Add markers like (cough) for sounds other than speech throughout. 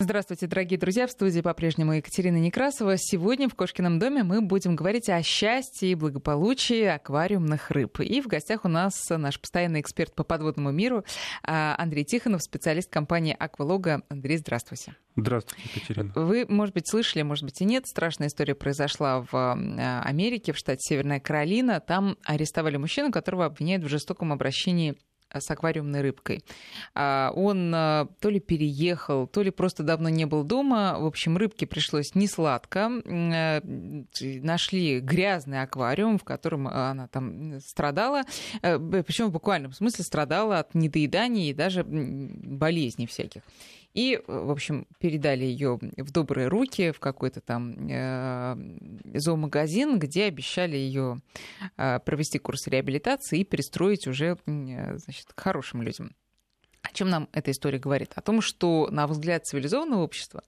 Здравствуйте, дорогие друзья. В студии по-прежнему Екатерина Некрасова. Сегодня в Кошкином доме мы будем говорить о счастье и благополучии аквариумных рыб. И в гостях у нас наш постоянный эксперт по подводному миру а, Андрей Тихонов, специалист компании «Аквалога». Андрей, здравствуйте. Здравствуйте, Екатерина. Вы, может быть, слышали, может быть, и нет. Страшная история произошла в а, Америке, в штате Северная Каролина. Там арестовали мужчину, которого обвиняют в жестоком обращении с аквариумной рыбкой. А, он а, то ли переехал, то ли просто давно не был дома. В общем, рыбке пришлось не сладко. Э, нашли грязный аквариум, в котором она там страдала. Э, Причем в буквальном смысле страдала от недоедания и даже болезней всяких. И, в общем, передали ее в добрые руки в какой-то там э, зоомагазин, где обещали ее э, провести курс реабилитации и перестроить уже э, значит, к хорошим людям. О чем нам эта история говорит? О том, что на взгляд цивилизованного общества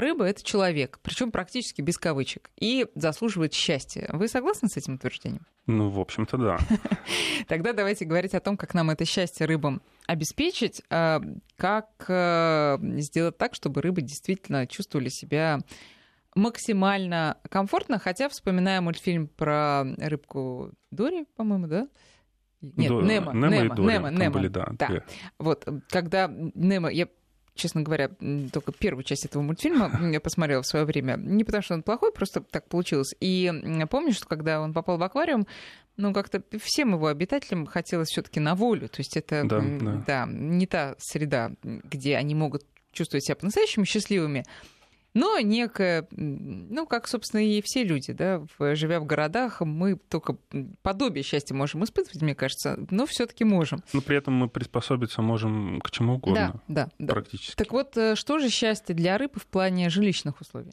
рыба это человек, причем практически без кавычек, и заслуживает счастья. Вы согласны с этим утверждением? Ну, в общем-то, да. (laughs) Тогда давайте говорить о том, как нам это счастье рыбам обеспечить, а, как э, сделать так, чтобы рыбы действительно чувствовали себя максимально комфортно, хотя, вспоминая мультфильм про рыбку Дори, по-моему, да? Нет, До... Немо, Немо, Немо, Немо, Немо. Были, да, да. Вот, когда Немо, я честно говоря, только первую часть этого мультфильма я посмотрела в свое время. Не потому, что он плохой, просто так получилось. И помню, что когда он попал в аквариум, ну, как-то всем его обитателям хотелось все таки на волю. То есть это да, да. Да, не та среда, где они могут чувствовать себя по-настоящему счастливыми, но некое, ну, как, собственно, и все люди, да, живя в городах, мы только подобие счастья можем испытывать, мне кажется, но все таки можем. Но при этом мы приспособиться можем к чему угодно. Да, да. Практически. Так вот, э, что же счастье для рыбы в плане жилищных условий?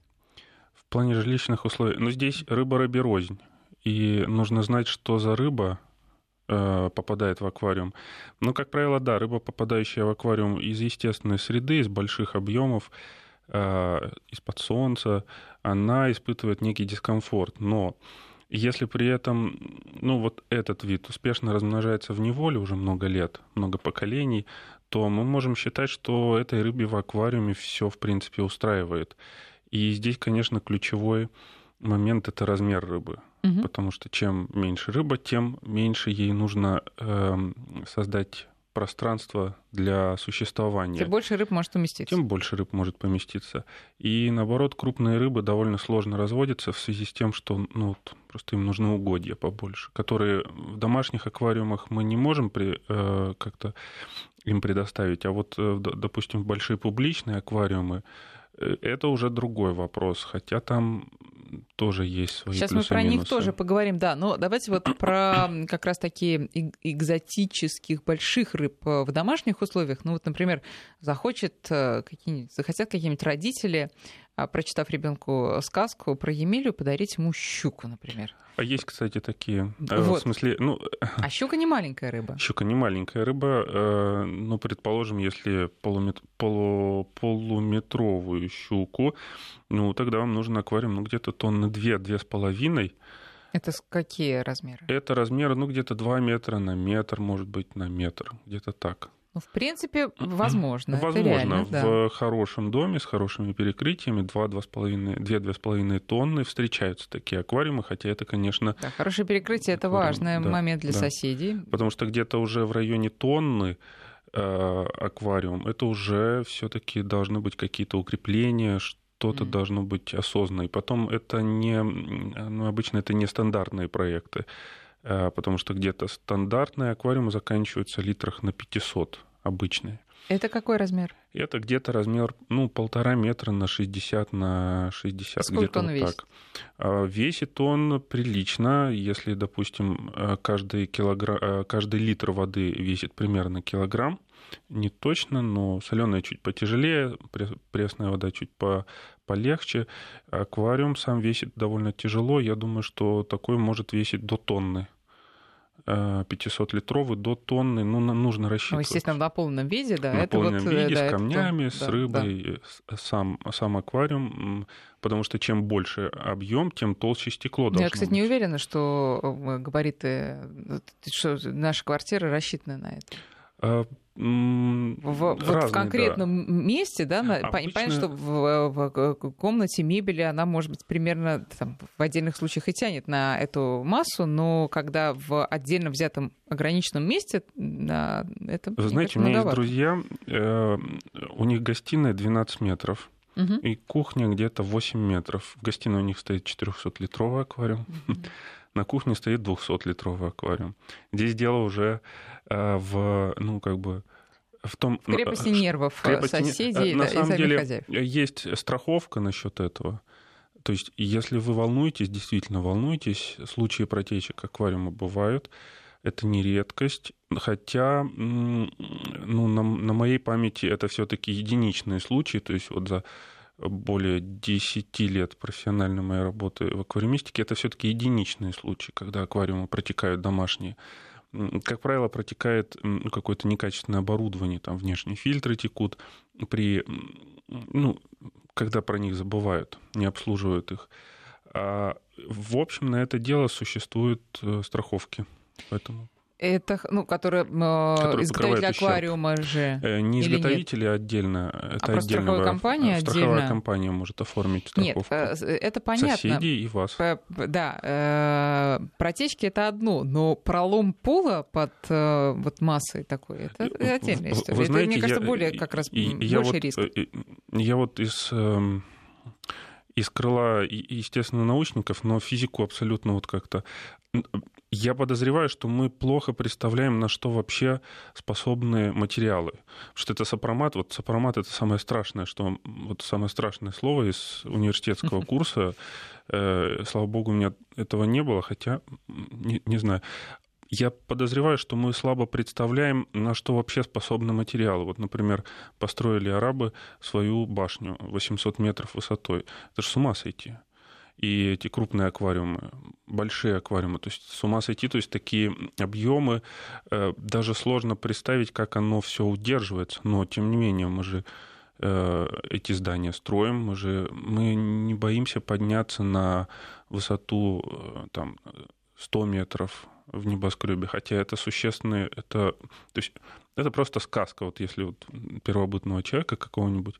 В плане жилищных условий? Ну, здесь рыба рыбе рознь. И нужно знать, что за рыба э, попадает в аквариум. Но, как правило, да, рыба, попадающая в аквариум из естественной среды, из больших объемов, из-под солнца, она испытывает некий дискомфорт. Но если при этом, ну вот этот вид успешно размножается в неволе уже много лет, много поколений, то мы можем считать, что этой рыбе в аквариуме все в принципе устраивает. И здесь, конечно, ключевой момент это размер рыбы. Угу. Потому что чем меньше рыба, тем меньше ей нужно э, создать пространство для существования. Тем больше рыб может уместиться. Тем больше рыб может поместиться. И наоборот, крупные рыбы довольно сложно разводятся в связи с тем, что ну, просто им нужны угодья побольше, которые в домашних аквариумах мы не можем при, э, как-то им предоставить. А вот, э, допустим, в большие публичные аквариумы это уже другой вопрос, хотя там тоже есть свои Сейчас мы про них тоже поговорим, да. Но давайте вот (coughs) про как раз такие экзотических больших рыб э, в домашних условиях. Ну вот, например, захочет э, какие-нибудь, захотят какие-нибудь родители прочитав ребенку сказку про Емелю, подарить ему щуку, например. А есть, кстати, такие. Э, вот. В смысле, ну... А щука не маленькая рыба. Щука не маленькая рыба. Э, ну, предположим, если полумет... полу... полуметровую щуку, ну, тогда вам нужен аквариум, ну, где-то тонны две, две с половиной. Это какие размеры? Это размеры, ну, где-то 2 метра на метр, может быть, на метр, где-то так. Ну, в принципе, возможно. Возможно, реально, в да. хорошем доме с хорошими перекрытиями 2-2,5 тонны встречаются такие аквариумы, хотя это, конечно... Да, хорошее перекрытие — это важный да, момент для да. соседей. Потому что где-то уже в районе тонны э, аквариум, это уже все таки должны быть какие-то укрепления, что-то mm. должно быть осознанно. И потом это не... Ну, обычно это не стандартные проекты. Э, потому что где-то стандартные аквариумы заканчиваются литрах на 500 обычные. Это какой размер? Это где-то размер, ну, полтора метра на 60 на 60. Сколько где-то он вот весит? Так. А, весит он прилично, если, допустим, э, каждый, килограмм, э, каждый литр воды весит примерно килограмм, не точно, но соленая чуть потяжелее, пресная вода чуть по, полегче. Аквариум сам весит довольно тяжело. Я думаю, что такой может весить до тонны. 500-литровый до тонны, ну, нужно рассчитывать. Ну, естественно, в наполненном виде, да. Наполненном это вот, виде, да, с камнями, это, с рыбой, да. сам, сам аквариум, потому что чем больше объем, тем толще стекло должно Я, кстати, быть. не уверена, что э, габариты, что наша квартира рассчитана на это. В, вот в конкретном да. месте, да, Обычно... понятно, что в, в комнате мебели она может быть примерно там, в отдельных случаях и тянет на эту массу, но когда в отдельно взятом ограниченном месте, да, это Вы знаете, у меня есть друзья, э, у них гостиная 12 метров. Угу. И кухня где-то 8 метров. В гостиной у них стоит 400-литровый аквариум. Угу. На кухне стоит 200-литровый аквариум. Здесь дело уже э, в, ну, как бы, в том... В крепости нервов э, крепости... соседей На самом деле хозяев. есть страховка насчет этого. То есть, если вы волнуетесь, действительно волнуетесь, случаи протечек аквариума бывают, это не редкость, хотя ну, на, на моей памяти это все-таки единичные случаи, то есть вот за более 10 лет профессиональной моей работы в аквариумистике, это все-таки единичные случаи, когда аквариумы протекают домашние. Как правило, протекает ну, какое-то некачественное оборудование, там внешние фильтры текут, при, ну, когда про них забывают, не обслуживают их. А, в общем, на это дело существуют э, страховки. Поэтому это, ну, который, который изготовитель аквариума ущерб. же. Э, не изготовители отдельно. Это а страховая компания страховая отдельно? компания может оформить страховку. Нет, э, это понятно. Соседей и вас. Да, э, протечки это одно, но пролом пола под вот массой такой, это отдельная история. Вы знаете, это, мне кажется, я, более как раз я больше вот, риск. Я вот из эм, из крыла, естественно, научников, но физику абсолютно вот как-то я подозреваю, что мы плохо представляем, на что вообще способны материалы. Что это сопромат. Вот сопромат — это самое страшное, что... Вот самое страшное слово из университетского курса. Э, слава богу, у меня этого не было, хотя, не, не знаю. Я подозреваю, что мы слабо представляем, на что вообще способны материалы. Вот, например, построили арабы свою башню 800 метров высотой. Это же с ума сойти и эти крупные аквариумы, большие аквариумы. То есть с ума сойти, то есть такие объемы, э, даже сложно представить, как оно все удерживается. Но тем не менее мы же э, эти здания строим, мы же мы не боимся подняться на высоту э, там, 100 метров в небоскребе, хотя это существенные, это, то есть это просто сказка, вот если вот первобытного человека какого-нибудь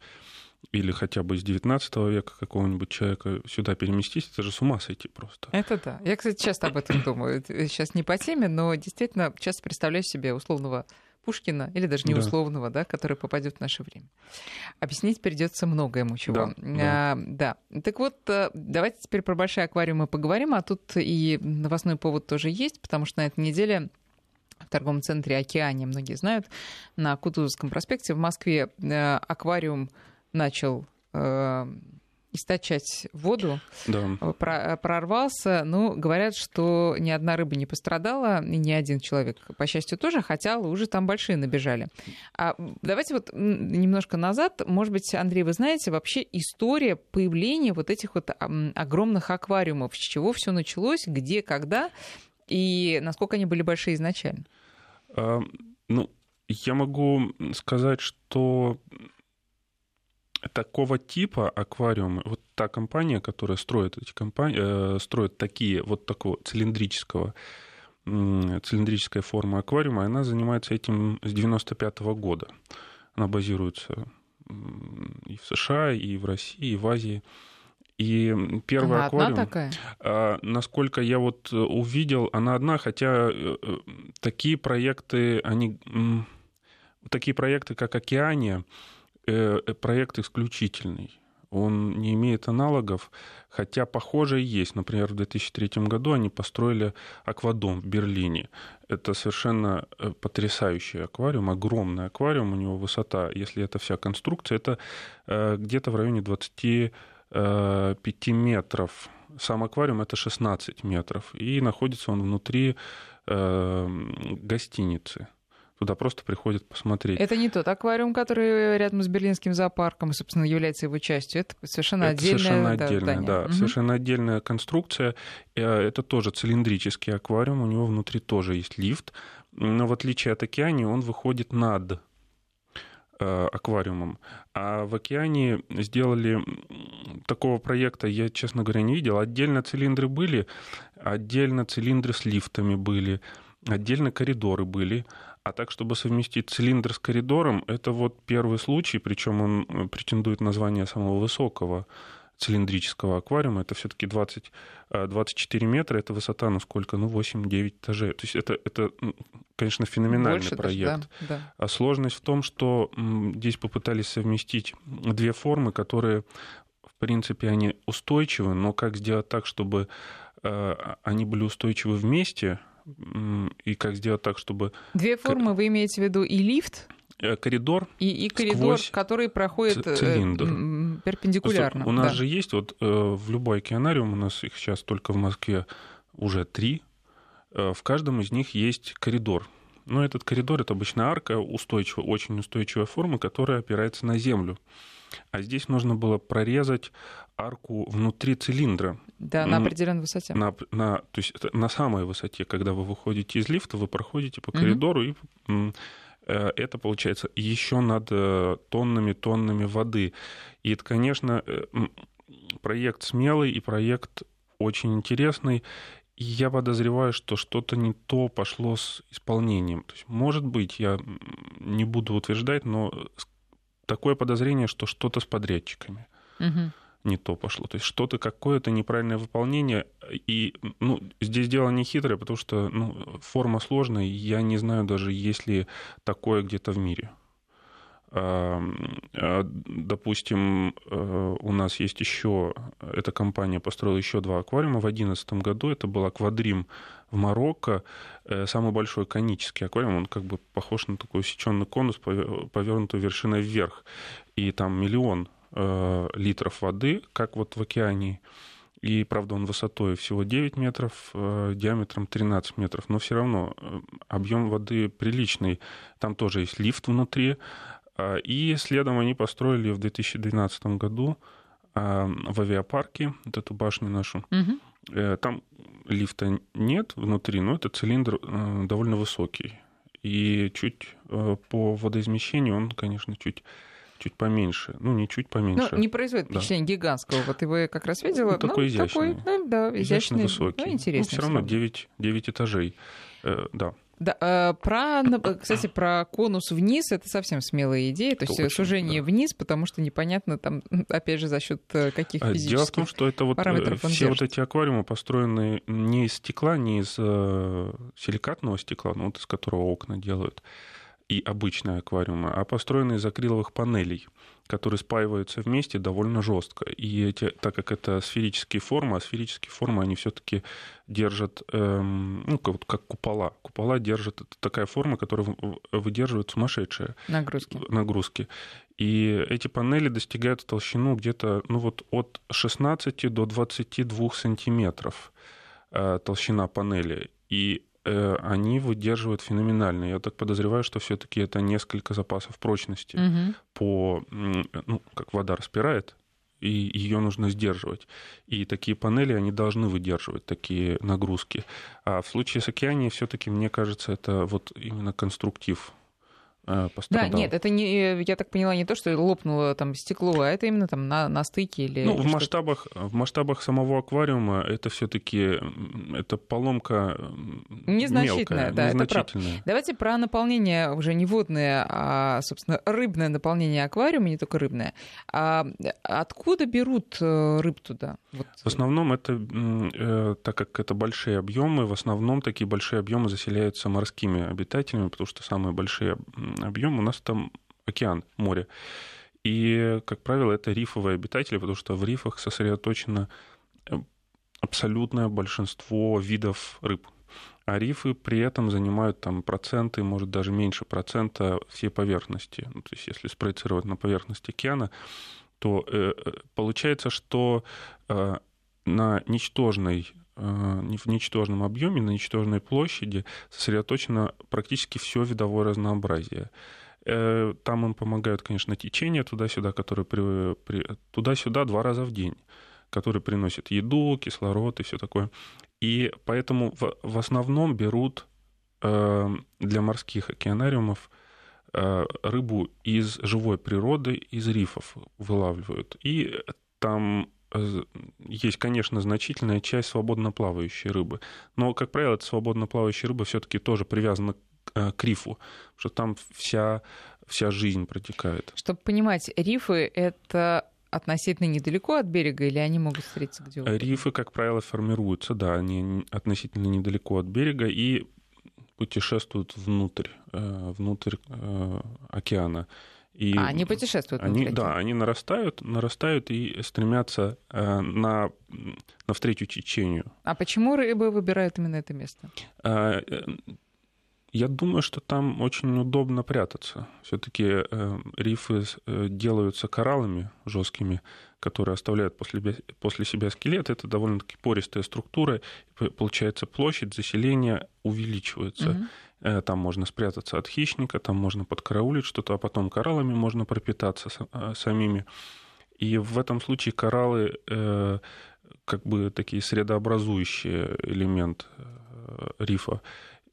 или хотя бы из 19 века какого-нибудь человека сюда переместить, это же с ума сойти просто. Это да. Я, кстати, часто об этом думаю. Сейчас не по теме, но действительно часто представляю себе условного Пушкина, или даже не условного, да. да, который попадет в наше время. Объяснить придется много ему чего. Да, а, да. Так вот, э, давайте теперь про большие аквариумы поговорим, а тут и новостной повод тоже есть, потому что на этой неделе в торговом центре «Океане», многие знают, на Кутузовском проспекте в Москве э, аквариум начал э, источать воду, да. Про, прорвался. Ну, говорят, что ни одна рыба не пострадала, и ни один человек, по счастью, тоже, хотя уже там большие набежали. А давайте вот немножко назад. Может быть, Андрей, вы знаете вообще история появления вот этих вот огромных аквариумов, с чего все началось, где, когда, и насколько они были большие изначально? А, ну, я могу сказать, что такого типа аквариумы, вот та компания, которая строит эти компании, э, строит такие вот такого цилиндрического цилиндрическая форма аквариума, она занимается этим с 95 -го года. Она базируется и в США, и в России, и в Азии. И первый она аквариум, одна такая? А, насколько я вот увидел, она одна, хотя э, э, такие проекты, они такие проекты, как Океания, Э, э, проект исключительный. Он не имеет аналогов, хотя похожее есть. Например, в 2003 году они построили аквадом в Берлине. Это совершенно э, потрясающий аквариум, огромный аквариум, у него высота, если это вся конструкция, это где-то в районе 25 метров. Сам аквариум это 16 метров, и находится он внутри гостиницы. Туда просто приходят посмотреть. Это не тот аквариум, который рядом с Берлинским зоопарком, собственно, является его частью. Это совершенно это отдельное совершенно да, отдельная, да, угу. совершенно отдельная конструкция. Э, это тоже цилиндрический аквариум, у него внутри тоже есть лифт, но в отличие от океана он выходит над э, аквариумом. А в океане сделали такого проекта, я, честно говоря, не видел. Отдельно цилиндры были, отдельно цилиндры с лифтами были, отдельно коридоры были, А так, чтобы совместить цилиндр с коридором, это вот первый случай, причем он э, претендует на звание самого высокого цилиндрического аквариума. Это все-таки 20, 24 метра, это высота, ну сколько, ну 8-9 этажей. То есть это, это конечно, феноменальный Больше проект. Даже, да, да. А сложность в том, что здесь попытались совместить две формы, которые, в принципе, они устойчивы, но как сделать так, чтобы э, они были устойчивы вместе, и как сделать так, чтобы... Две формы вы имеете в виду и лифт? Э, коридор. И, и коридор, который проходит э, цилиндр. перпендикулярно. У нас да. же есть, вот в любой океанариум, у нас их сейчас только в Москве уже три, в каждом из них есть коридор. Но этот коридор — это обычно арка, устойчивая, очень устойчивая форма, которая опирается на землю. А здесь нужно было прорезать арку внутри цилиндра. Да, на определенной высоте. На, на, то есть на самой высоте, когда вы выходите из лифта, вы проходите по коридору, mm-hmm. и э, это получается еще над э, тоннами-тоннами воды. И это, конечно, э, проект смелый и проект очень интересный. И я подозреваю, что что-то не то пошло с исполнением. То есть, может быть, я не буду утверждать, но такое подозрение, что что-то с подрядчиками. Угу не то пошло. То есть что-то, какое-то неправильное выполнение. И ну, здесь дело не хитрое, потому что ну, форма сложная, я не знаю даже, есть ли такое где-то в мире. А, допустим, э, у нас есть еще, эта компания построила еще два аквариума в 2011 году. Это был аквадрим в Марокко, э, самый большой конический аквариум. Он как бы похож на такой усеченный конус, повернутый вершиной вверх. И там миллион Э, литров воды, как вот в океане. И, правда, он высотой всего 9 метров, э, диаметром 13 метров, но все равно э, объем воды приличный. Там тоже есть лифт внутри. И следом они построили в 2012 году в авиапарке вот эту башню нашу. Угу. Там лифта нет внутри, но этот цилиндр довольно высокий. И чуть по водоизмещению он, конечно, чуть чуть поменьше. Ну, не чуть поменьше. Ну, не производит впечатление да. гигантского. Вот его я как раз видела. Ну, такой ну, изящный. Такой, ну, да, изящный, изящный высокий. Ну, интересный. Ну, все равно 9, 9 этажей. Э, да. Да, э, про, кстати, про конус вниз это совсем смелая идея, то есть Очень, сужение да. вниз, потому что непонятно там, (laughs) опять же, за счет э, каких физических Дело в том, что это вот э, все вот эти аквариумы построены не из стекла, не из силикатного стекла, но вот из которого окна делают, и обычные аквариумы, а построены из акриловых панелей, которые спаиваются вместе довольно жестко. И эти, так как это сферические формы, а сферические формы, они все-таки держат, эм, ну, как, как купола. Купола держат, это такая форма, которая выдерживает сумасшедшие нагрузки. нагрузки. И эти панели достигают толщину где-то ну, вот от 16 до 22 сантиметров э, толщина панели. И они выдерживают феноменально. Я так подозреваю, что все-таки это несколько запасов прочности угу. по, ну, как вода распирает, и ее нужно сдерживать. И такие панели, они должны выдерживать такие нагрузки. А в случае с океанией все-таки, мне кажется, это вот именно конструктив Э, пострадал. Да, нет, это не, я так поняла, не то, что лопнуло там стекло, а это именно там на, на стыке или... Ну, в масштабах, в масштабах самого аквариума это все таки это поломка незначительная, мелкая, да, незначительная. это прав. Давайте про наполнение уже не водное, а, собственно, рыбное наполнение аквариума, не только рыбное. А откуда берут э, рыб туда? Вот. В основном это, э, так как это большие объемы, в основном такие большие объемы заселяются морскими обитателями, потому что самые большие объем, у нас там океан, море. И, как правило, это рифовые обитатели, потому что в рифах сосредоточено э, абсолютное большинство видов рыб. А рифы при этом занимают там проценты, может даже меньше процента всей поверхности. Ну, то есть если спроецировать на поверхность океана, то э, э получается, что э, на ничтожной в ничтожном объеме, на ничтожной площади сосредоточено практически все видовое разнообразие. Э, там им помогают, конечно, течения туда-сюда, которые при, при, туда-сюда два раза в день, которые приносят еду, кислород и все такое. И поэтому в, в основном берут э, для морских океанариумов рыбу из живой природы, из рифов вылавливают. И там есть, конечно, значительная часть свободно плавающей рыбы. Но, как правило, эта свободно плавающая рыба все-таки тоже привязана к рифу, что там вся, вся жизнь протекает. Чтобы понимать, рифы — это относительно недалеко от берега или они могут встретиться где угодно? Рифы, как правило, формируются, да, они относительно недалеко от берега и путешествуют внутрь, внутрь океана. И а, они путешествуют они, Да, они нарастают, нарастают и стремятся э, на, навстречу течению. А почему рыбы выбирают именно это место? А, э, я думаю, что там очень удобно прятаться. Все-таки э, рифы э, делаются кораллами жесткими, которые оставляют после, после себя скелет. Это довольно-таки пористая структура. Получается, площадь заселения увеличивается. Угу. Э, там можно спрятаться от хищника, там можно подкараулить что-то, а потом кораллами можно пропитаться э, самими. И в этом случае кораллы э, как бы такие средообразующие элемент рифа.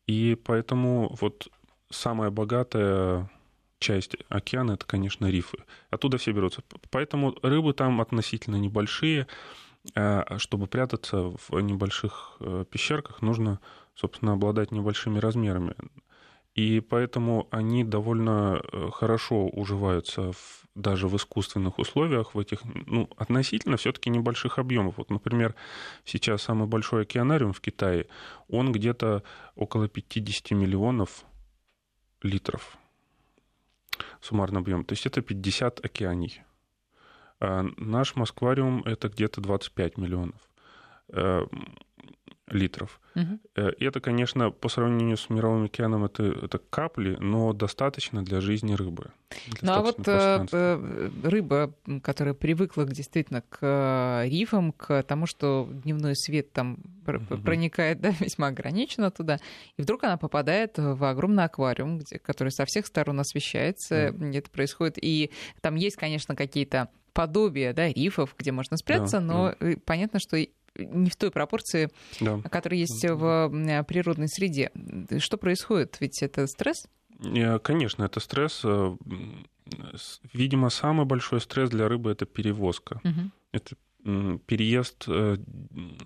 И поэтому вот самая богатая часть океана это, конечно, рифы. Оттуда все берутся. Поэтому рыбы там относительно небольшие. Чтобы прятаться в небольших пещерках, нужно собственно, обладать небольшими размерами. И поэтому они довольно э, хорошо уживаются в, даже в искусственных условиях, в этих ну, относительно все-таки небольших объемов. Вот, например, сейчас самый большой океанариум в Китае, он где-то около 50 миллионов литров суммарный объем. То есть это 50 океаний. А наш Москвариум это где-то 25 миллионов. Э, литров. Угу. И это, конечно, по сравнению с мировым океаном, это, это капли, но достаточно для жизни рыбы. Ну а вот э, рыба, которая привыкла действительно к рифам, к тому, что дневной свет там угу. проникает (laughs) да, весьма ограниченно туда, и вдруг она попадает в огромный аквариум, где, который со всех сторон освещается, угу. это происходит, и там есть, конечно, какие-то подобие да, рифов, где можно спрятаться, да, но да. понятно, что не в той пропорции, да. которая есть в природной среде. Что происходит? Ведь это стресс? Э, конечно, это стресс. Э, видимо, самый большой стресс для рыбы это перевозка. Угу. Это переезд э,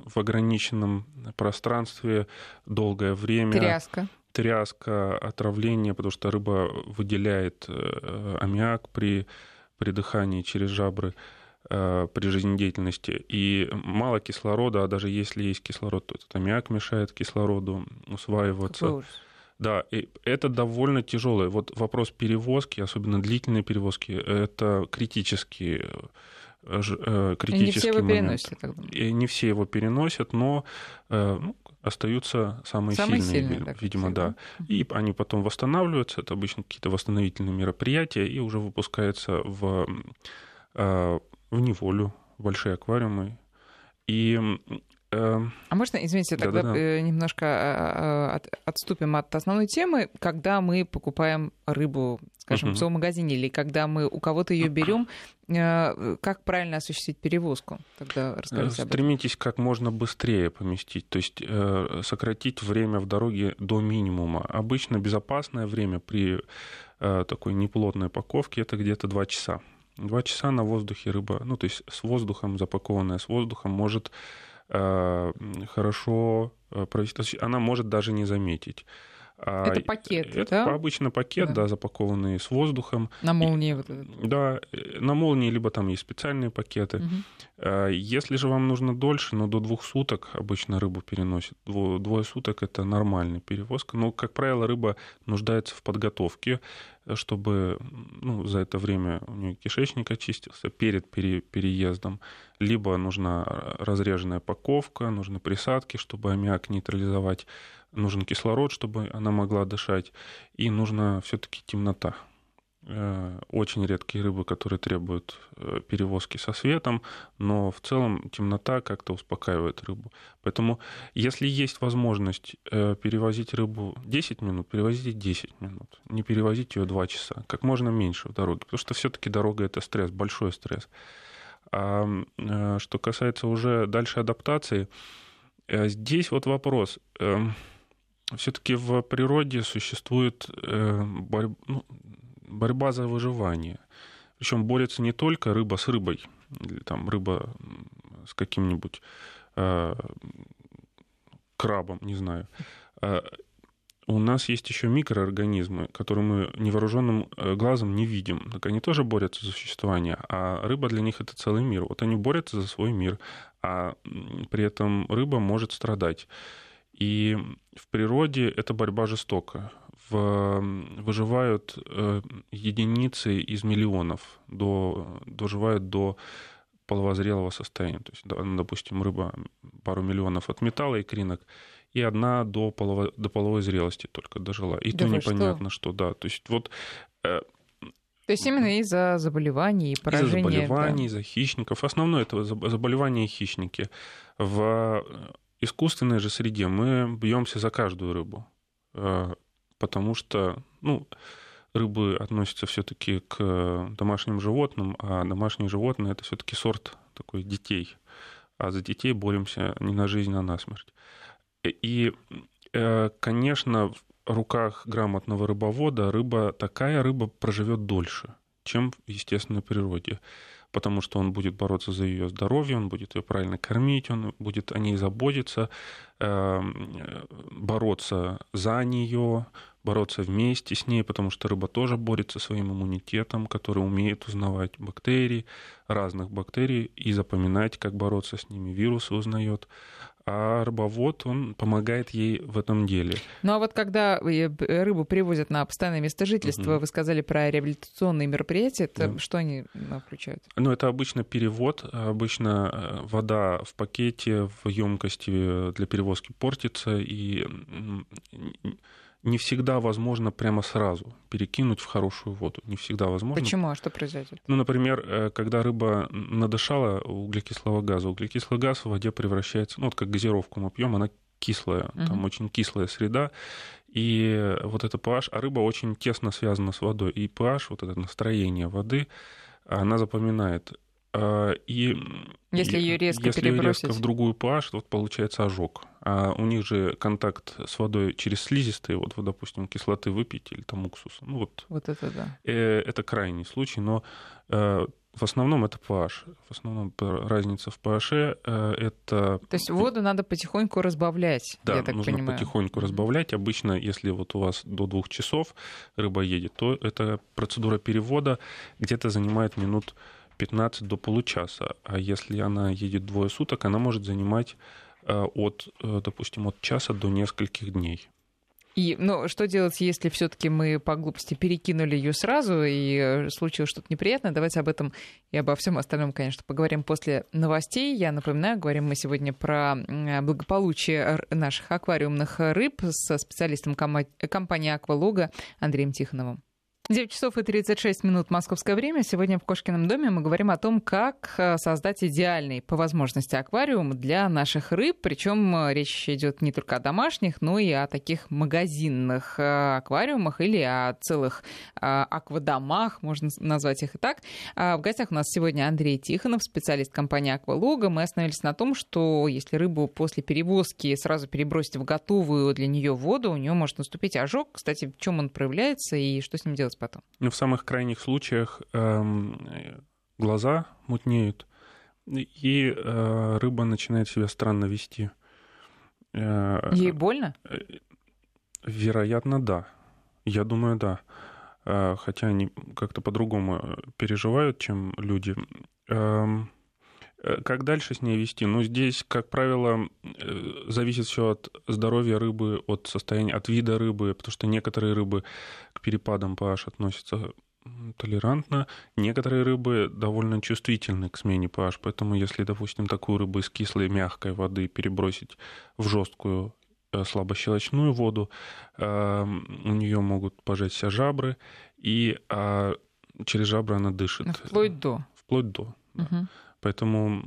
в ограниченном пространстве долгое время. Тряска. Тряска, отравление, потому что рыба выделяет аммиак при, при дыхании через жабры. При жизнедеятельности. И мало кислорода, а даже если есть кислород, то этот аммиак мешает кислороду усваиваться. Да, и это довольно тяжелое. Вот вопрос перевозки, особенно длительной перевозки, это критический критический э, не все его момент. переносят, так И не все его переносят, но э, ну, остаются самые, самые сильные, сильные так видимо, всегда. да. И они потом восстанавливаются, это обычно какие-то восстановительные мероприятия, и уже выпускается в в неволю, в большие аквариумы. И э, а можно, извините, тогда Да-да-да. Э, немножко э, отступим от основной темы. Когда мы покупаем рыбу, скажем, uh-huh. в зоомагазине, или когда мы у кого-то ее берем, как правильно осуществить перевозку? Тогда расскажите Стремитесь как можно быстрее поместить, то есть сократить время в дороге до минимума. Обычно безопасное время при такой неплотной упаковке это где-то 2 часа. Два часа на воздухе рыба, ну, то есть с воздухом, запакованная с воздухом, может э, хорошо э, провести, она может даже не заметить. А это пакет, это да? обычно пакет, да. да, запакованный с воздухом. На молнии вот это. Да, э, на молнии, либо там есть специальные пакеты. Угу. Если же вам нужно дольше, но до двух суток обычно рыбу переносят. Двое суток это нормальная перевозка. Но, как правило, рыба нуждается в подготовке, чтобы ну, за это время у нее кишечник очистился перед пере, переездом. Либо нужна разреженная паковка, нужны присадки, чтобы аммиак нейтрализовать нужен кислород, чтобы она могла дышать, и нужна все-таки темнота. Э, очень редкие рыбы, которые требуют э, перевозки со светом, но в целом темнота как-то успокаивает рыбу. Поэтому, если есть возможность э, перевозить рыбу 10 минут, перевозите 10 минут. Не перевозите ее 2 часа, как можно меньше в дороге, потому что все-таки дорога это стресс, большой стресс. А что касается уже дальше адаптации, здесь вот вопрос эм, все-таки в природе существует э, борь... ну, борьба за выживание. Причем борется не только рыба с рыбой, или там рыба с каким-нибудь э, крабом, не знаю. Э, у нас есть еще микроорганизмы, которые мы невооруженным э, глазом не видим. Так они тоже борются за существование, а рыба для них это целый мир. Вот они борются за свой мир, а при этом рыба может страдать. И в природе эта борьба жестока. Выживают э, единицы из миллионов, до, доживают до половозрелого состояния. То есть, ну, допустим, рыба пару миллионов отметала икринок, и одна до, полово, до половой зрелости только дожила. И да то непонятно, что? что, да. То есть вот... Э, то есть именно из-за заболеваний и поражения... Из-за заболеваний, да. из-за хищников. Основное это заболевания и хищники. В искусственной же среде мы бьемся за каждую рыбу, э, потому что, ну, рыбы относятся все-таки к домашним животным, а домашние животные это все-таки сорт такой детей. А за детей боремся не на жизнь, а на смерть. И, э, конечно, в руках грамотного рыбовода рыба, такая рыба проживет дольше, чем в естественной природе потому что он будет бороться за ее здоровье, он будет ее правильно кормить, он будет о ней заботиться, эм, бороться за нее, бороться вместе с ней, потому что рыба тоже борется своим иммунитетом, который умеет узнавать бактерии, разных бактерий, и запоминать, как бороться с ними, вирусы узнает а рыбовод, он помогает ей в этом деле. Ну а вот когда э, рыбу привозят на постоянное место жительства, угу. вы сказали про реабилитационные мероприятия, это да. что они ну, включают? Ну это обычно перевод, обычно э, вода в пакете, в емкости для перевозки портится, и не всегда возможно прямо сразу перекинуть в хорошую воду. Не всегда возможно. Почему? А что произойдет? Ну, например, э, когда рыба надышала углекислого газа, углекислый газ в воде превращается, ну, вот как газировку мы пьем, она кислая, угу. там очень кислая среда, и вот это pH, а рыба очень тесно связана с водой, и pH, вот это настроение воды, она запоминает. А, и если ее резко если перебросить. резко в другую pH, вот получается ожог. А у них же контакт с водой через слизистые, вот вы, допустим, кислоты выпьете или там уксус. Ну вот. Вот это да. Э, это крайний случай, но э, в основном это pH. В основном разница в pH э, это... То есть воду надо потихоньку разбавлять, да, я так нужно понимаю. потихоньку разбавлять. Обычно, если вот у вас до двух часов рыба едет, то эта процедура перевода где-то занимает минут 15 до получаса. А если она едет двое суток, она может занимать э, от, э, допустим, от часа до нескольких дней. И, ну, что делать, если все-таки мы по глупости перекинули ее сразу и э, случилось что-то неприятное? Давайте об этом и обо всем остальном, конечно, поговорим после новостей. Я напоминаю, говорим мы сегодня про благополучие наших аквариумных рыб со специалистом компании «Аквалога» Андреем Тихоновым. 9 часов и 36 минут московское время. Сегодня в Кошкином доме мы говорим о том, как э, создать идеальный по возможности аквариум для наших рыб. Причем э, речь идет не только о домашних, но и о таких магазинных э, аквариумах или о целых аквадомах, можно назвать их и так. А в гостях у нас сегодня Андрей Тихонов, специалист компании Аквалога. Мы остановились на том, что если рыбу после перевозки сразу перебросить в готовую для нее воду, у нее может наступить ожог. Кстати, в чем он проявляется и что с ним делать потом? Ну, в самых крайних случаях эм, глаза мутнеют, и э, рыба начинает себя странно вести. Э, Ей больно? Э, вероятно, да. Я думаю, да. Э, хотя они как-то по-другому переживают, чем люди. Э, как дальше с ней вести? Ну, здесь, как правило, э, зависит все от здоровья рыбы, от состояния, от вида рыбы, потому что некоторые рыбы к перепадам pH относятся толерантно. Некоторые рыбы довольно чувствительны к смене pH, поэтому если, допустим, такую рыбу из кислой мягкой воды перебросить в жесткую слабощелочную воду, у нее могут пожечься жабры, и а, через жабры она дышит. Вплоть до. Вплоть до. Да. Угу. Поэтому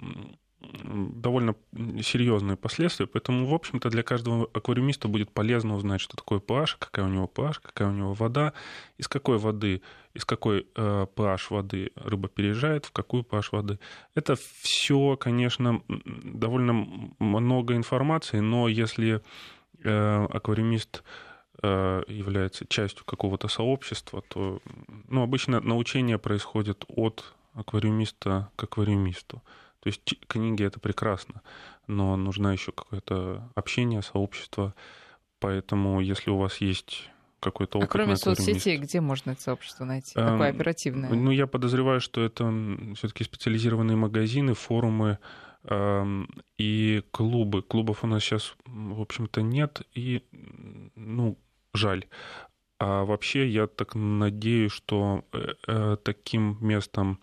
довольно серьезные последствия. Поэтому, в общем-то, для каждого аквариумиста будет полезно узнать, что такое pH, какая у него pH, какая у него вода, из какой воды, из какой э, pH воды рыба переезжает, в какую pH воды. Это все, конечно, довольно много информации, но если э, аквариумист э, является частью какого-то сообщества, то ну, обычно научение происходит от аквариумиста к аквариумисту. То есть книги это прекрасно, но нужно еще какое-то общение, сообщество, Поэтому, если у вас есть какой-то опыт. А кроме соцсетей, где можно это сообщество найти? Эм, Такое оперативное? Ну, я подозреваю, что это все-таки специализированные магазины, форумы эм, и клубы. Клубов у нас сейчас, в общем-то, нет, и, ну, жаль. А вообще, я так надеюсь, что э, э, таким местом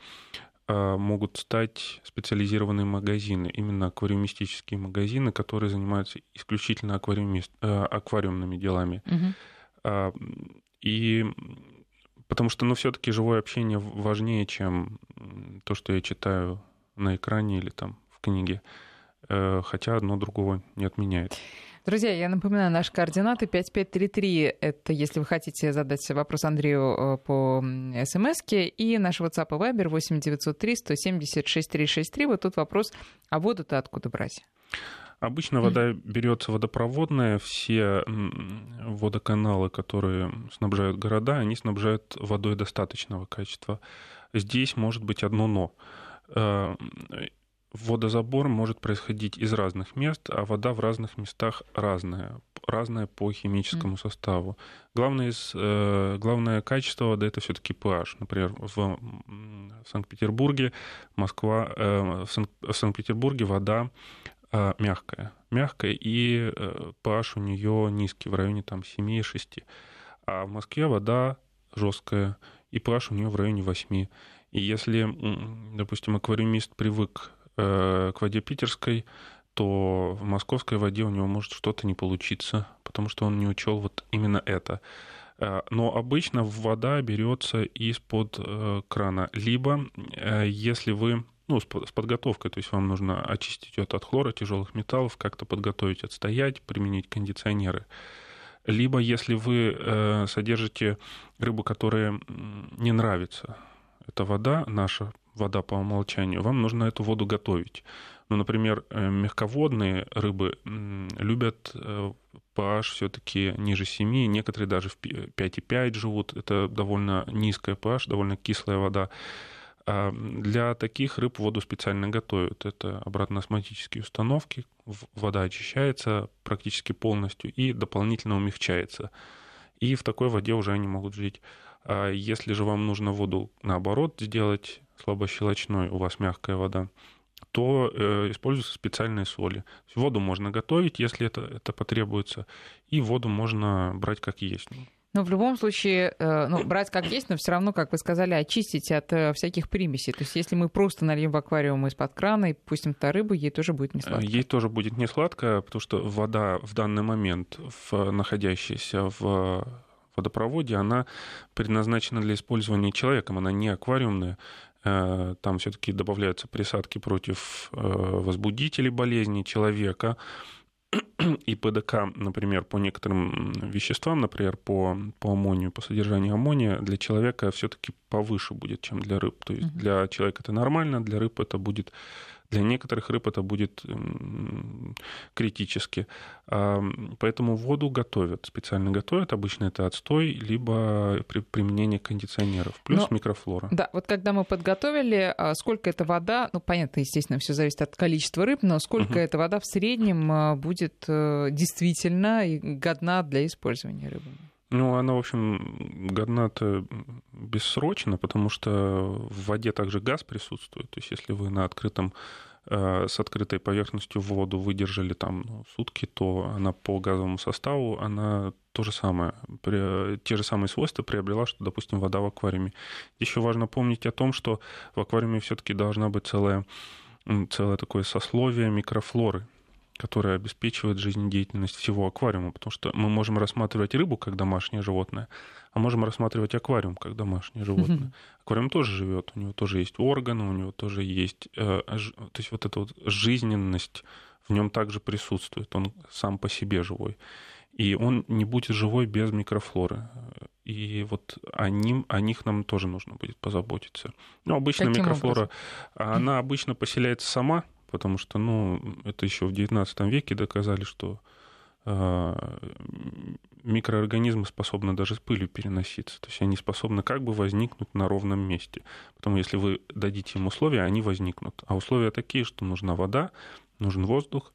э, могут стать специализированные магазины, именно аквариумистические магазины, которые занимаются исключительно аквариумист, аквариумными делами. Угу. И потому что, ну, все-таки живое общение важнее, чем то, что я читаю на экране или там в книге. Э, хотя одно другого не отменяет. Друзья, я напоминаю, наши координаты 5533. Это если вы хотите задать вопрос Андрею э, по смс И наш WhatsApp и Viber 8903 170 6363. Вот тут вопрос, а воду-то откуда брать? Обычно вода берется водопроводная, все водоканалы, которые снабжают города, они снабжают водой достаточного качества. Здесь может быть одно но. Э, водозабор может происходить из разных мест, а вода в разных местах разная, разная по химическому составу. Главное, из, э, главное качество воды это все-таки pH. Например, в Санкт-Петербурге, Москва, э, в Санкт-Петербурге вода а, мягкая. Мягкая, и pH э, у нее низкий, в районе там 7-6. А в Москве вода жесткая, и pH у нее в районе 8. И если, допустим, аквариумист привык э, к воде питерской, то в московской воде у него может что-то не получиться, потому что он не учел вот именно это. Э, но обычно вода берется из-под крана. Либо, если вы ну, с, подготовкой, то есть вам нужно очистить ее от хлора, тяжелых металлов, как-то подготовить, отстоять, применить кондиционеры. Либо если вы э, содержите рыбу, которая не нравится, это вода, наша вода по умолчанию, вам нужно эту воду готовить. Ну, например, э, мягководные рыбы любят э, pH все-таки ниже 7, некоторые даже в 5,5 живут. Это довольно низкая pH, довольно кислая вода. А для таких рыб воду специально готовят. Это обратно-осмотические установки. Вода очищается практически полностью и дополнительно умягчается. И в такой воде уже они могут жить. А если же вам нужно воду наоборот сделать слабощелочной, у вас мягкая вода, то э, используются специальные соли. Воду можно готовить, если это, это потребуется, и воду можно брать как есть. Но в любом случае, э, ну, брать как есть, но все равно, как вы сказали, очистить от э, всяких примесей. То есть, если мы просто нальем в аквариум из-под крана и пустим туда рыбу, ей тоже будет не сладко. Ей тоже будет не сладко, потому что вода в данный момент, в, находящаяся в водопроводе, она предназначена для использования человеком, она не аквариумная. Э, там все-таки добавляются присадки против возбудителей болезни человека (clears throat) и ПДК, например, по некоторым веществам, например, по, по аммонию, по содержанию аммония, для человека все-таки повыше будет, чем для рыб. То есть для человека это нормально, для рыб это будет для некоторых рыб это будет критически. Поэтому воду готовят, специально готовят. Обычно это отстой, либо при применение кондиционеров, плюс Но, микрофлора. Да, вот когда мы подготовили, а, сколько эта вода, ну, понятно, естественно, все зависит от количества рыб, но сколько угу. эта вода в среднем а, будет э, действительно годна для использования рыбами? Ну, она, в общем, годна-то бессрочно, потому что в воде также газ присутствует. То есть, если вы на открытом э, с открытой поверхностью в воду выдержали там ну, сутки, то она по газовому составу, она то же самое, те же самые свойства приобрела, что, допустим, вода в аквариуме. Еще важно помнить о том, что в аквариуме все-таки должна быть целая, целое такое сословие микрофлоры которая обеспечивает жизнедеятельность всего аквариума, потому что мы можем рассматривать рыбу как домашнее животное, а можем рассматривать аквариум как домашнее животное. Аквариум тоже живет, у него тоже есть органы, у него тоже есть, э, то есть вот эта вот жизненность в нем также присутствует, он сам по себе живой. И он не будет живой без микрофлоры. И вот о, ним, о них нам тоже нужно будет позаботиться. Ну, обычно Каким микрофлора, образом? она обычно поселяется сама, потому что, ну, это еще в XIX веке доказали, что э, микроорганизмы способны даже с пылью переноситься. То есть они способны как бы возникнуть на ровном месте. Потому если вы дадите им условия, они возникнут. А условия такие, что нужна вода, нужен воздух,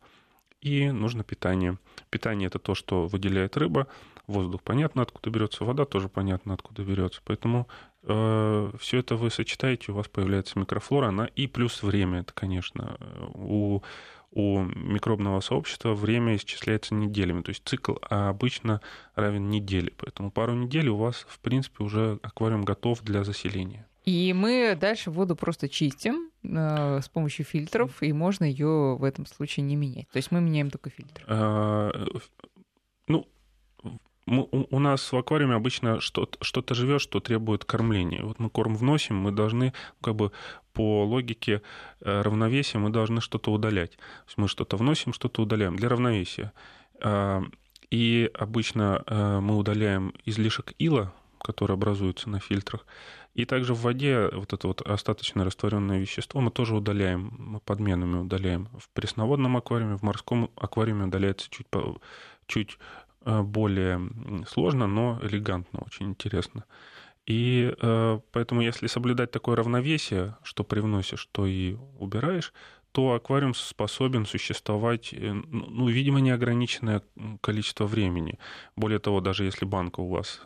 и нужно питание. Питание это то, что выделяет рыба, воздух понятно откуда берется, вода тоже понятно откуда берется. Поэтому э, все это вы сочетаете, у вас появляется микрофлора, она и плюс время, это, конечно, у у микробного сообщества время исчисляется неделями. То есть цикл обычно равен неделе. Поэтому пару недель у вас, в принципе, уже аквариум готов для заселения. И мы дальше воду просто чистим э, с помощью фильтров, и можно ее в этом случае не менять. То есть мы меняем только фильтр. А, ну, у нас в аквариуме обычно что-то, что-то живет, что требует кормления. Вот мы корм вносим, мы должны как бы по логике э, равновесия мы должны что-то удалять. То есть мы что-то вносим, что-то удаляем для равновесия. А, и обычно э, мы удаляем излишек ила, который образуется на фильтрах. И также в воде вот это вот остаточное растворенное вещество мы тоже удаляем, мы подменами удаляем. В пресноводном аквариуме, в морском аквариуме удаляется чуть, чуть э, более сложно, но элегантно, очень интересно. И э, поэтому, если соблюдать такое равновесие, что привносишь, что и убираешь, то аквариум способен существовать, э, ну, ну, видимо, неограниченное количество времени. Более того, даже если банка у вас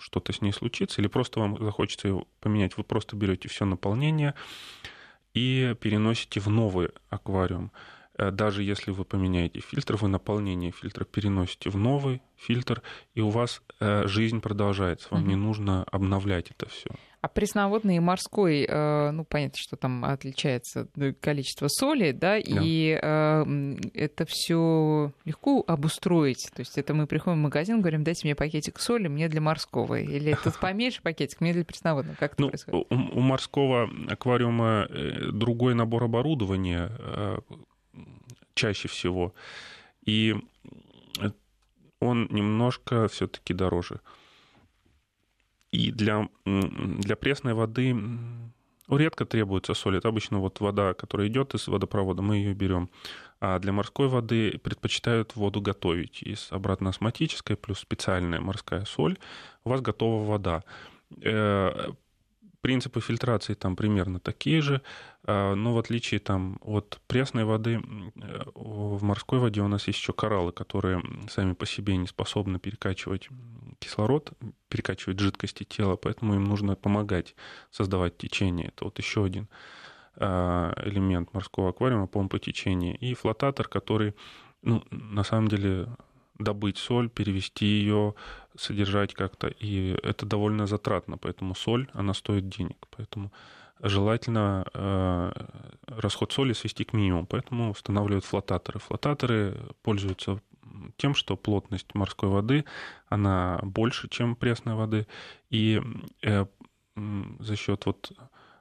что-то с ней случится, или просто вам захочется ее поменять, вы просто берете все наполнение и переносите в новый аквариум. Э, даже если вы поменяете фильтр, вы наполнение фильтра переносите в новый фильтр, и у вас э, жизнь продолжается. Вам mm-hmm. не нужно обновлять это все. А пресноводный и морской, э, ну, понятно, что там отличается количество соли, да, да. и это все легко обустроить. То есть это мы приходим в магазин, говорим, дайте мне пакетик соли, мне для морского. Или (laughs) это поменьше пакетик, мне для пресноводного. Как это ну, происходит? У, у морского аквариума другой набор оборудования, чаще всего. И он немножко все-таки дороже. И для, для пресной воды редко требуется соль. Это обычно вот вода, которая идет из водопровода, мы ее берем. А для морской воды предпочитают воду готовить. Из обратно-осматической плюс специальная морская соль. У вас готова вода. Э, Принципы фильтрации там примерно такие же, а, но в отличие там, от пресной воды, в морской воде у нас есть еще кораллы, которые сами по себе не способны перекачивать кислород, перекачивать жидкости тела, поэтому им нужно помогать создавать течение. Это вот еще один а, элемент морского аквариума, помпа течения. И флотатор, который ну, на самом деле добыть соль, перевести ее, содержать как-то. И это довольно затратно, поэтому соль, она стоит денег. Поэтому желательно э, расход соли свести к минимуму, поэтому устанавливают флотаторы. Флотаторы пользуются тем, что плотность морской воды, она больше, чем пресной воды, и э, за счет вот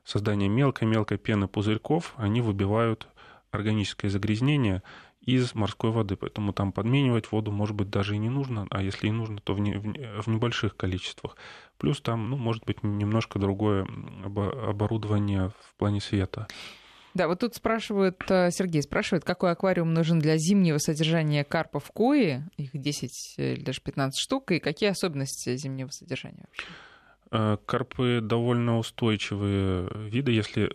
создания мелкой-мелкой пены пузырьков они выбивают органическое загрязнение, из морской воды. Поэтому там подменивать воду, может быть, даже и не нужно, а если и нужно, то в, не, в небольших количествах. Плюс там, ну, может быть, немножко другое оборудование в плане света. Да, вот тут спрашивают, э, Сергей спрашивает, какой аквариум нужен для зимнего содержания карпов кои, их 10 или даже 15 штук, и какие особенности зимнего содержания вообще? Э, карпы довольно устойчивые виды, если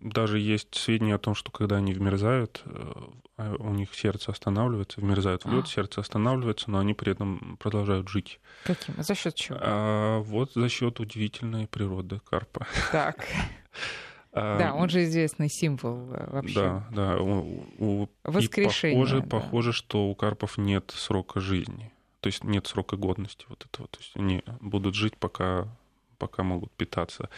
даже есть сведения о том, что когда они вмерзают, э, а у них сердце останавливается, вмерзают в лед, а. сердце останавливается, но они при этом продолжают жить. Каким? За счет чего? А, вот за счет удивительной природы карпа. Так. (laughs) А, да, он же известный символ э, вообще. Да, да. У, Воскрешение. похоже, да. похоже, что у карпов нет срока жизни то есть нет срока годности вот этого, то есть они будут жить пока пока могут питаться.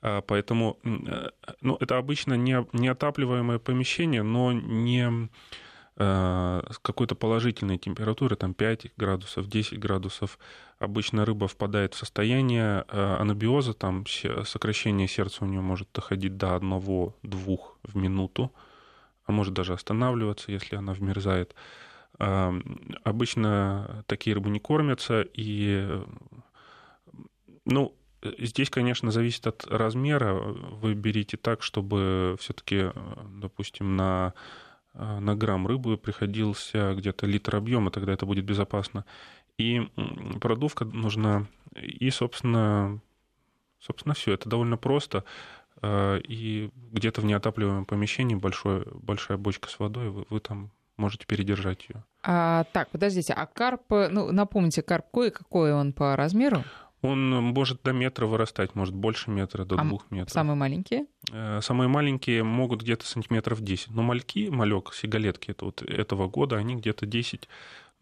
А, поэтому э, ну, это обычно не, неотапливаемое помещение, но не с какой-то положительной температурой, там 5 градусов, 10 градусов. Обычно рыба впадает в состояние э, анабиоза, там сокращение сердца у нее может доходить до 1-2 в минуту, а может даже останавливаться, если она вмерзает. Обычно такие рыбы не кормятся, и ну, здесь, конечно, зависит от размера. Вы берите так, чтобы все-таки, допустим, на, на грамм рыбы приходился где-то литр объема, тогда это будет безопасно. И продувка нужна, и, собственно, собственно, все. Это довольно просто. А, и где-то в неотапливаемом помещении большой, большая бочка с водой, вы, вы там можете передержать ее. А, так, подождите, а карп, ну, напомните, карп какой, какой он по размеру? Он может до метра вырастать, может больше метра, до а двух метров. Самые маленькие? Э, самые маленькие могут где-то сантиметров 10. Но мальки, малек, сигалетки это вот этого года, они где-то 10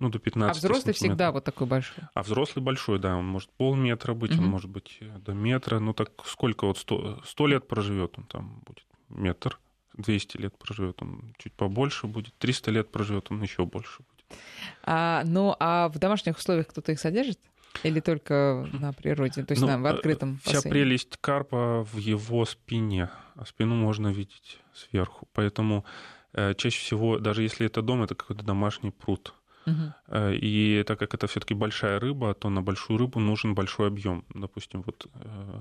ну, до 15 А взрослый всегда вот такой большой? А взрослый большой, да, он может полметра быть, угу. он может быть э, до метра. Ну, так сколько вот 100, 100 лет проживет он там будет метр, 200 лет проживет он чуть побольше будет, 300 лет проживет он еще больше будет. А, ну, а в домашних условиях кто-то их содержит? Или только на природе, то есть ну, на, в э, открытом Вся бассейне? прелесть карпа в его спине. А спину можно видеть сверху. Поэтому э, чаще всего, даже если это дом, это какой-то домашний пруд. Угу. И так как это все-таки большая рыба, то на большую рыбу нужен большой объем. Допустим, вот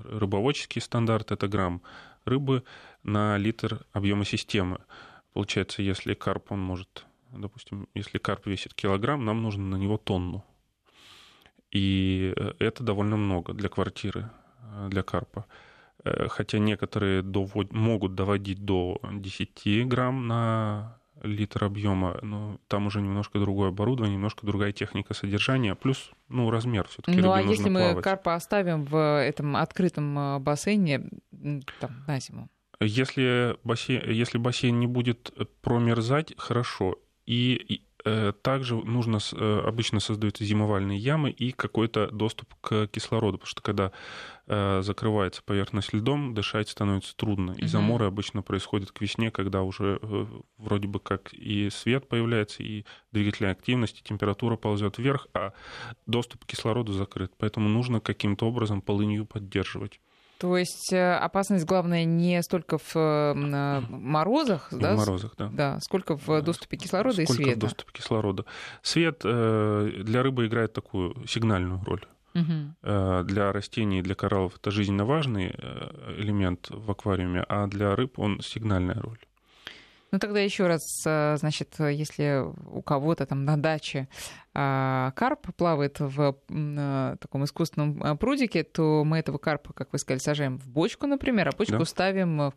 рыбоводческий стандарт это грамм рыбы на литр объема системы. Получается, если карп, он может, допустим, если карп весит килограмм, нам нужно на него тонну. И э, это довольно много для квартиры, э, для карпа. Э, хотя некоторые довод... могут доводить до 10 грамм на литр объема, но там уже немножко другое оборудование, немножко другая техника содержания, плюс ну, размер все-таки. Ну а если мы плавать. карпа оставим в этом открытом бассейне там, на зиму? Если бассейн, если бассейн не будет промерзать, хорошо. И также нужно, э, обычно создаются зимовальные ямы и какой-то доступ к кислороду, потому что когда э, закрывается поверхность льдом, дышать становится трудно. И заморы обычно происходят к весне, когда уже вроде бы как и свет появляется, и двигательная активность, и температура ползет вверх, а доступ к кислороду закрыт. Поэтому нужно каким-то образом полынью поддерживать. То есть э, опасность главная не столько в э, морозах, да, в морозах, да. да, сколько в доступе кислорода сколько и света. в доступе кислорода. Свет э, для рыбы играет такую сигнальную роль. Угу. Для растений и для кораллов это жизненно важный элемент в аквариуме, а для рыб он сигнальная роль. Ну тогда еще раз, э, значит, если у кого-то там на даче а, карп плавает в э, таком искусственном э, прудике, то мы этого карпа, как вы сказали, сажаем в бочку, например, а бочку да. ставим в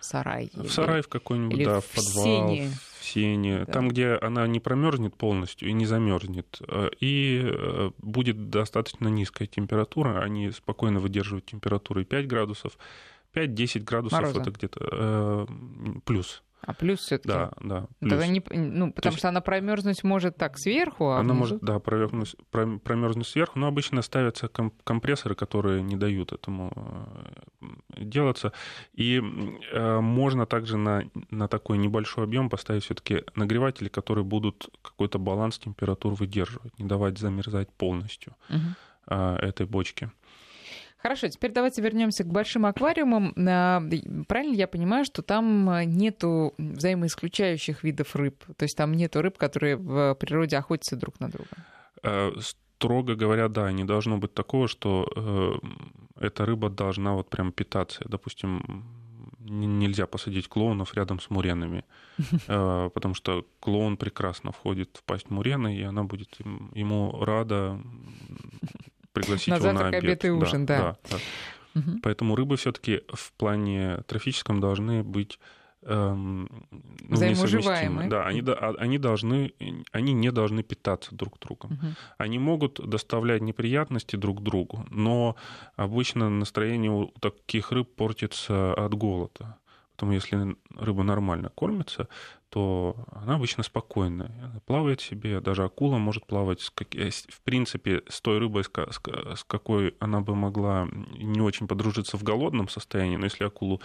сарай. В или, сарай в какой-нибудь, да, в подвал, сене. В сене да. Там, где она не промерзнет полностью и не замерзнет, и будет достаточно низкая температура, они спокойно выдерживают температуру 5 градусов, 5-10 градусов Мороза. это где-то э, плюс. А плюс все-таки? Да, да. Плюс. Тогда не, ну, потому есть... что она промерзнуть может так сверху, а Она внизу... может, да, промерзнуть, промерзнуть сверху, но обычно ставятся компрессоры, которые не дают этому э, делаться. И э, можно также на, на такой небольшой объем поставить все-таки нагреватели, которые будут какой-то баланс температур выдерживать, не давать замерзать полностью угу. э, этой бочки. Хорошо, теперь давайте вернемся к большим аквариумам. А, правильно я понимаю, что там а, нету взаимоисключающих видов рыб? То есть там нету рыб, которые в природе охотятся друг на друга? Э, строго говоря, да, не должно быть такого, что э, эта рыба должна вот прям питаться. Допустим, нельзя посадить клоунов рядом с муренами, (laughs) э, потому что клоун прекрасно входит в пасть мурены, и она будет ему рада пригласить на его завтрак, на обед. обед и ужин, да. да. да, да. Угу. Поэтому рыбы все-таки в плане трофическом должны быть эм, ну, взаимоуживаемые. Да, они, а, они, должны, они не должны питаться друг другом. Угу. Они могут доставлять неприятности друг другу, но обычно настроение у таких рыб портится от голода. Поэтому если рыба нормально кормится, то она обычно спокойная. Она плавает себе, даже акула может плавать. Э, в принципе, с той рыбой, с какой она бы могла не очень подружиться в голодном состоянии, но если акулу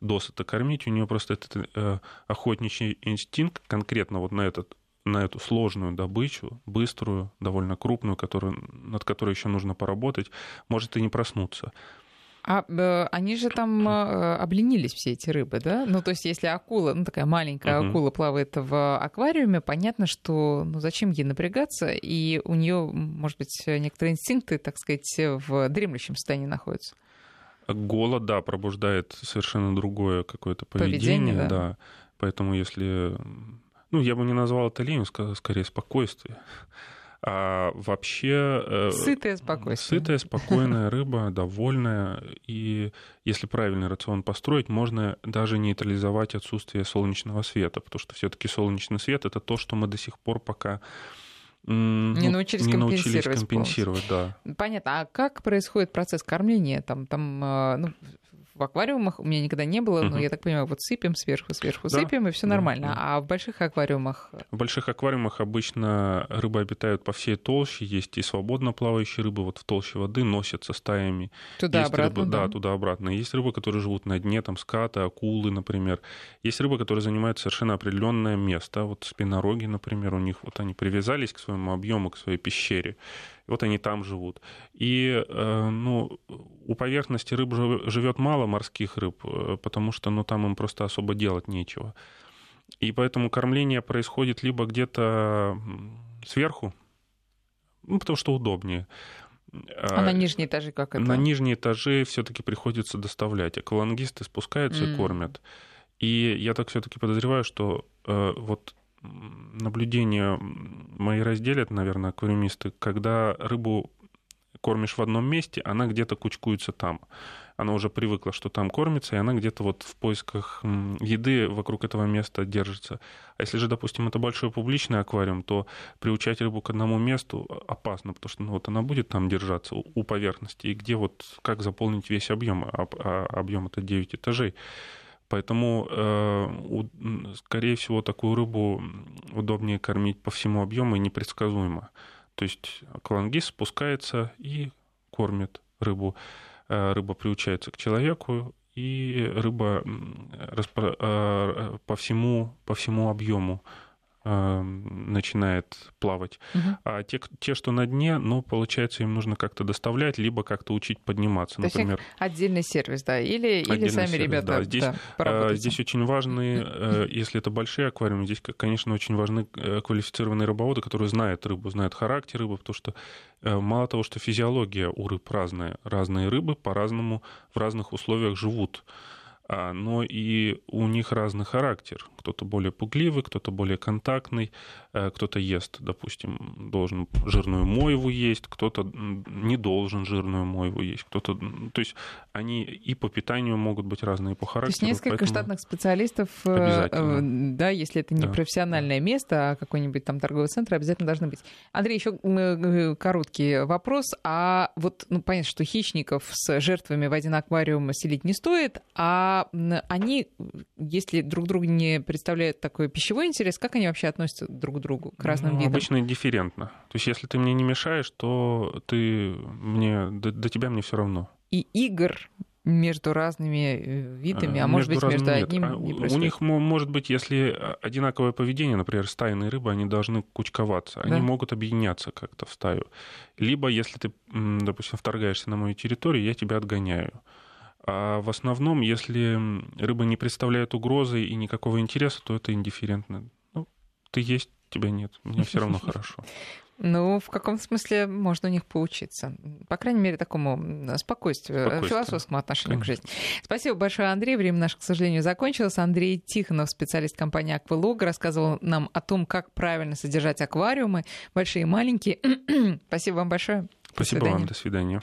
досыта кормить, у нее просто этот э, охотничий инстинкт конкретно вот на этот на эту сложную добычу, быструю, довольно крупную, которую, над которой еще нужно поработать, может и не проснуться. А э, они же там э, обленились, все эти рыбы, да? Ну, то есть, если акула, ну, такая маленькая uh-huh. акула плавает в аквариуме, понятно, что, ну, зачем ей напрягаться, и у нее, может быть, некоторые инстинкты, так сказать, в дремлющем состоянии находятся. Голод, да, пробуждает совершенно другое какое-то поведение, поведение да. да. Поэтому если... Ну, я бы не назвал это ленью, скорее спокойствие. А вообще... Э, сытая, спокойная. Сытая, спокойная рыба, (laughs) довольная. И если правильный рацион построить, можно даже нейтрализовать отсутствие солнечного света, потому что все таки солнечный свет — это то, что мы до сих пор пока не научились не компенсировать. Научились компенсировать да. Понятно. А как происходит процесс кормления? Там, там э, ну, в аквариумах у меня никогда не было, но я так понимаю, вот сыпем сверху, сверху да, сыпем, и все нормально. Да, да. А в больших аквариумах? В больших аквариумах обычно рыбы обитают по всей толще, есть и свободно плавающие рыбы, вот в толще воды носятся стаями. Туда-обратно, да? Да, туда-обратно. Есть рыбы, которые живут на дне, там скаты, акулы, например. Есть рыбы, которые занимают совершенно определенное место, вот спинороги, например, у них вот они привязались к своему объему, к своей пещере. Вот они там живут. И э, ну, у поверхности рыб живет мало морских рыб, э, потому что ну, там им просто особо делать нечего. И поэтому кормление происходит либо где-то сверху, ну, потому что удобнее. А на нижние этажи как это? На нижние этажи все-таки приходится доставлять. Аквалангисты спускаются mm. и кормят. И я так все-таки подозреваю, что э, вот наблюдения мои разделят, наверное, аквариумисты, когда рыбу кормишь в одном месте, она где-то кучкуется там. Она уже привыкла, что там кормится, и она где-то вот в поисках еды вокруг этого места держится. А если же, допустим, это большой публичный аквариум, то приучать рыбу к одному месту опасно, потому что ну, вот она будет там держаться у поверхности, и где вот как заполнить весь объем, а, а объем это 9 этажей. Поэтому, э, скорее всего, такую рыбу удобнее кормить по всему объему и непредсказуемо. То есть аквалангист спускается и кормит рыбу. Э, рыба приучается к человеку, и рыба э, по всему, по всему объему начинает плавать. Угу. А те, те, что на дне, ну, получается, им нужно как-то доставлять, либо как-то учить подниматься, То например. Отдельный сервис, да, или, или сами сервис, ребята да. Здесь, да, здесь очень важны, э, если это большие аквариумы, здесь, конечно, очень важны э, квалифицированные рыбоводы, которые знают рыбу, знают характер рыбы, потому что э, мало того, что физиология у рыб разная, разные рыбы по-разному в разных условиях живут. А, но и у них разный характер. Кто-то более пугливый, кто-то более контактный, э, кто-то ест, допустим, должен жирную мойву есть, кто-то не должен жирную мойву есть, кто-то... То есть они и по питанию могут быть разные по характеру. То есть несколько штатных специалистов, э, э, да, если это не да. профессиональное место, а какой-нибудь там торговый центр, обязательно должны быть. Андрей, еще короткий вопрос. А вот, ну, понятно, что хищников с жертвами в один аквариум селить не стоит, а они, если друг друга не представляют такой пищевой интерес, как они вообще относятся друг к другу, к разным ну, видам? Обычно индифферентно. То есть, если ты мне не мешаешь, то ты мне, до, до тебя мне все равно. И игр между разными э, видами, а, а может быть между одним а, не У них может быть, если одинаковое поведение, например, стайные рыбы, они должны кучковаться, да? они могут объединяться как-то в стаю. Либо если ты, допустим, вторгаешься на мою территорию, я тебя отгоняю. А в основном, если рыба не представляет угрозы и никакого интереса, то это индифферентно. Ну, ты есть, тебя нет, мне все равно (laughs) хорошо. Ну, в каком смысле можно у них поучиться? По крайней мере, такому спокойствию, спокойствию. философскому отношению Конечно. к жизни. Спасибо большое, Андрей. Время наше, к сожалению, закончилось. Андрей Тихонов, специалист компании «Аквалог», рассказывал нам о том, как правильно содержать аквариумы, большие и маленькие. (clears throat) Спасибо вам большое. Спасибо вам. До свидания.